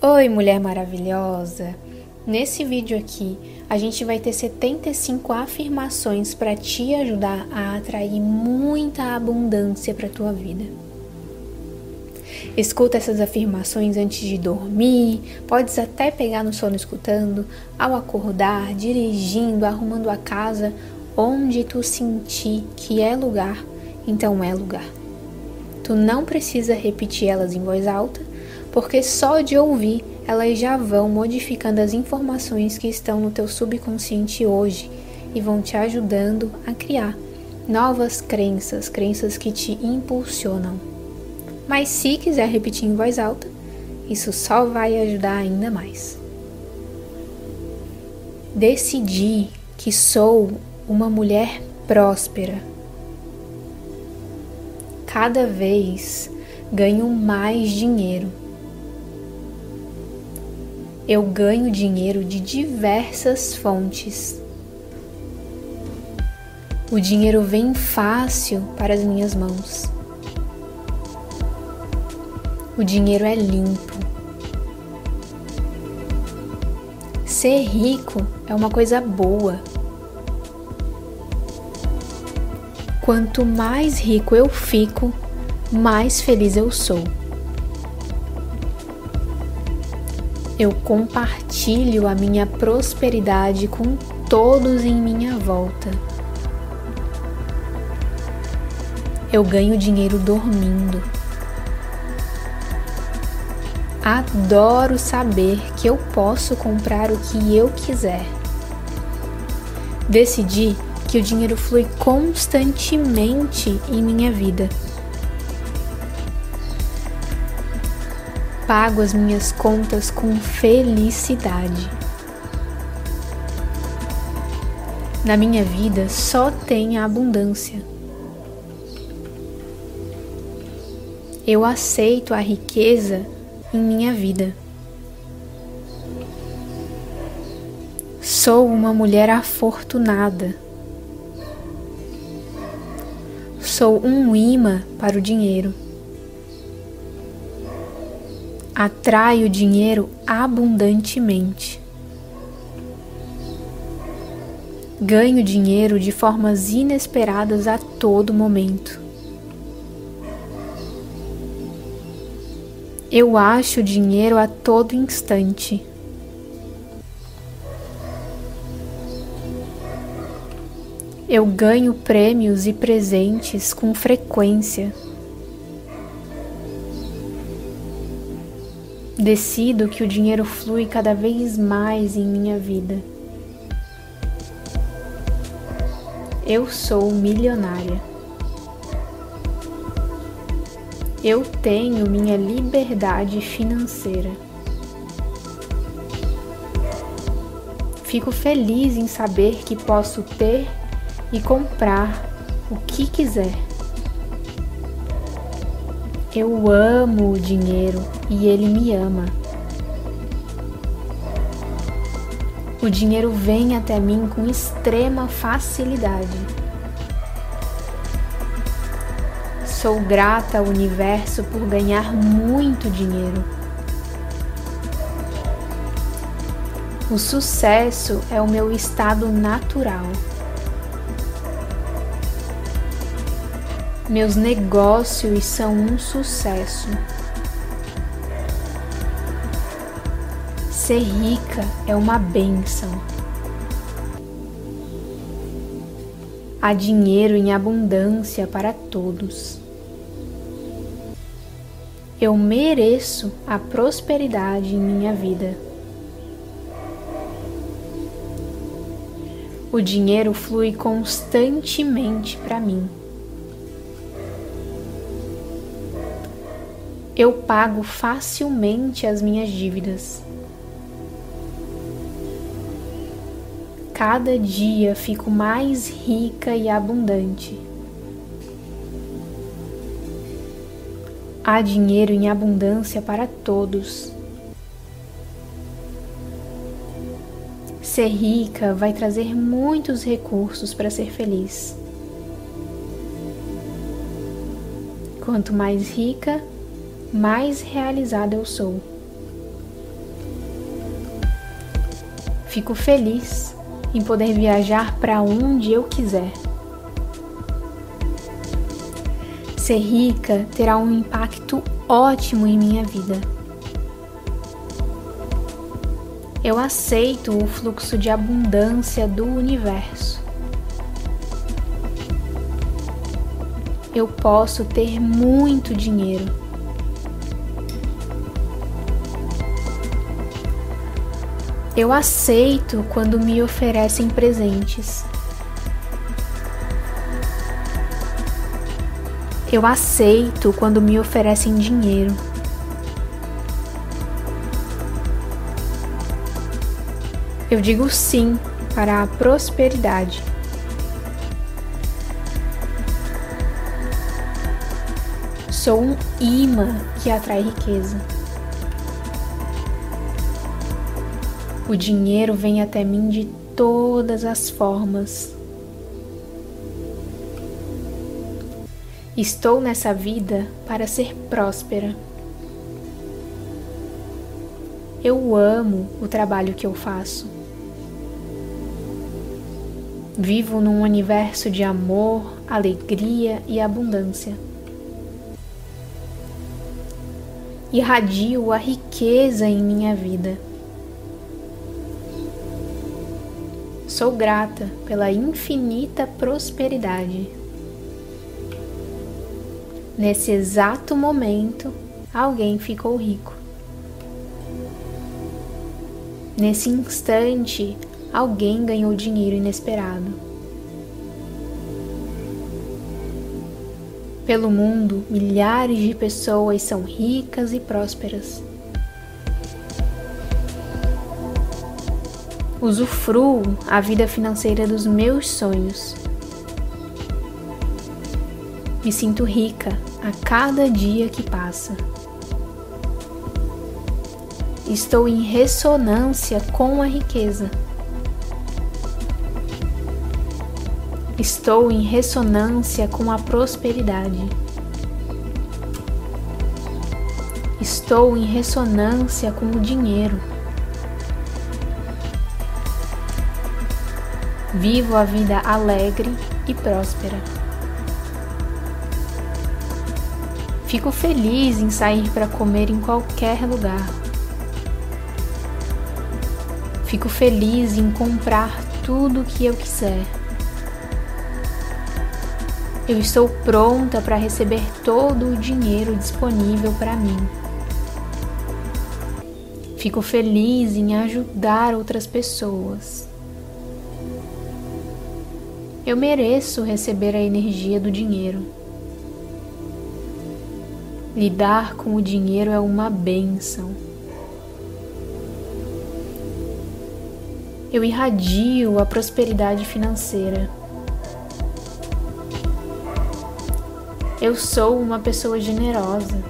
Oi, mulher maravilhosa! Nesse vídeo aqui, a gente vai ter 75 afirmações para te ajudar a atrair muita abundância para tua vida. Escuta essas afirmações antes de dormir, podes até pegar no sono escutando, ao acordar, dirigindo, arrumando a casa, onde tu sentir que é lugar, então é lugar. Tu não precisa repetir elas em voz alta, porque só de ouvir elas já vão modificando as informações que estão no teu subconsciente hoje e vão te ajudando a criar novas crenças, crenças que te impulsionam. Mas se quiser repetir em voz alta, isso só vai ajudar ainda mais. Decidi que sou uma mulher próspera. Cada vez ganho mais dinheiro eu ganho dinheiro de diversas fontes. O dinheiro vem fácil para as minhas mãos. O dinheiro é limpo. Ser rico é uma coisa boa. Quanto mais rico eu fico, mais feliz eu sou. Eu compartilho a minha prosperidade com todos em minha volta. Eu ganho dinheiro dormindo. Adoro saber que eu posso comprar o que eu quiser. Decidi que o dinheiro flui constantemente em minha vida. Pago as minhas contas com felicidade. Na minha vida só tem a abundância. Eu aceito a riqueza em minha vida. Sou uma mulher afortunada. Sou um imã para o dinheiro atrai o dinheiro abundantemente. Ganho dinheiro de formas inesperadas a todo momento. Eu acho dinheiro a todo instante. Eu ganho prêmios e presentes com frequência. Decido que o dinheiro flui cada vez mais em minha vida. Eu sou milionária. Eu tenho minha liberdade financeira. Fico feliz em saber que posso ter e comprar o que quiser. Eu amo o dinheiro e ele me ama. O dinheiro vem até mim com extrema facilidade. Sou grata ao universo por ganhar muito dinheiro. O sucesso é o meu estado natural. Meus negócios são um sucesso. Ser rica é uma benção. Há dinheiro em abundância para todos. Eu mereço a prosperidade em minha vida. O dinheiro flui constantemente para mim. Eu pago facilmente as minhas dívidas. Cada dia fico mais rica e abundante. Há dinheiro em abundância para todos. Ser rica vai trazer muitos recursos para ser feliz. Quanto mais rica, mais realizada eu sou. Fico feliz em poder viajar para onde eu quiser. Ser rica terá um impacto ótimo em minha vida. Eu aceito o fluxo de abundância do universo. Eu posso ter muito dinheiro. Eu aceito quando me oferecem presentes. Eu aceito quando me oferecem dinheiro. Eu digo sim para a prosperidade. Sou um imã que atrai riqueza. O dinheiro vem até mim de todas as formas. Estou nessa vida para ser próspera. Eu amo o trabalho que eu faço. Vivo num universo de amor, alegria e abundância. Irradio a riqueza em minha vida. Sou grata pela infinita prosperidade. Nesse exato momento, alguém ficou rico. Nesse instante, alguém ganhou dinheiro inesperado. Pelo mundo, milhares de pessoas são ricas e prósperas. Usufruo a vida financeira dos meus sonhos. Me sinto rica a cada dia que passa. Estou em ressonância com a riqueza. Estou em ressonância com a prosperidade. Estou em ressonância com o dinheiro. Vivo a vida alegre e próspera. Fico feliz em sair para comer em qualquer lugar. Fico feliz em comprar tudo o que eu quiser. Eu estou pronta para receber todo o dinheiro disponível para mim. Fico feliz em ajudar outras pessoas. Eu mereço receber a energia do dinheiro. Lidar com o dinheiro é uma benção. Eu irradio a prosperidade financeira. Eu sou uma pessoa generosa.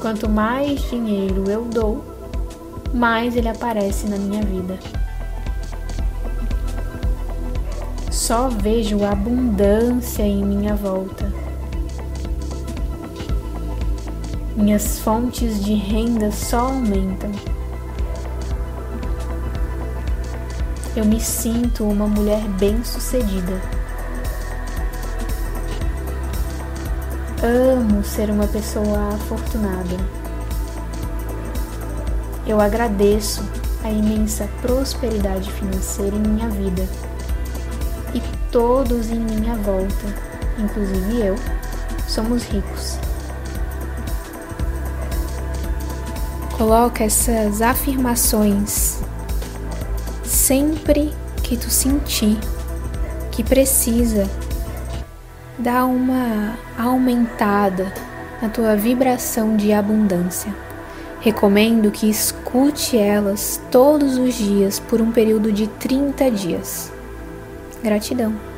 Quanto mais dinheiro eu dou, mais ele aparece na minha vida. Só vejo abundância em minha volta. Minhas fontes de renda só aumentam. Eu me sinto uma mulher bem-sucedida. Amo ser uma pessoa afortunada. Eu agradeço a imensa prosperidade financeira em minha vida e todos em minha volta, inclusive eu, somos ricos. Coloca essas afirmações sempre que tu sentir que precisa dar uma aumentada na tua vibração de abundância. Recomendo que escute elas todos os dias por um período de 30 dias. Gratidão.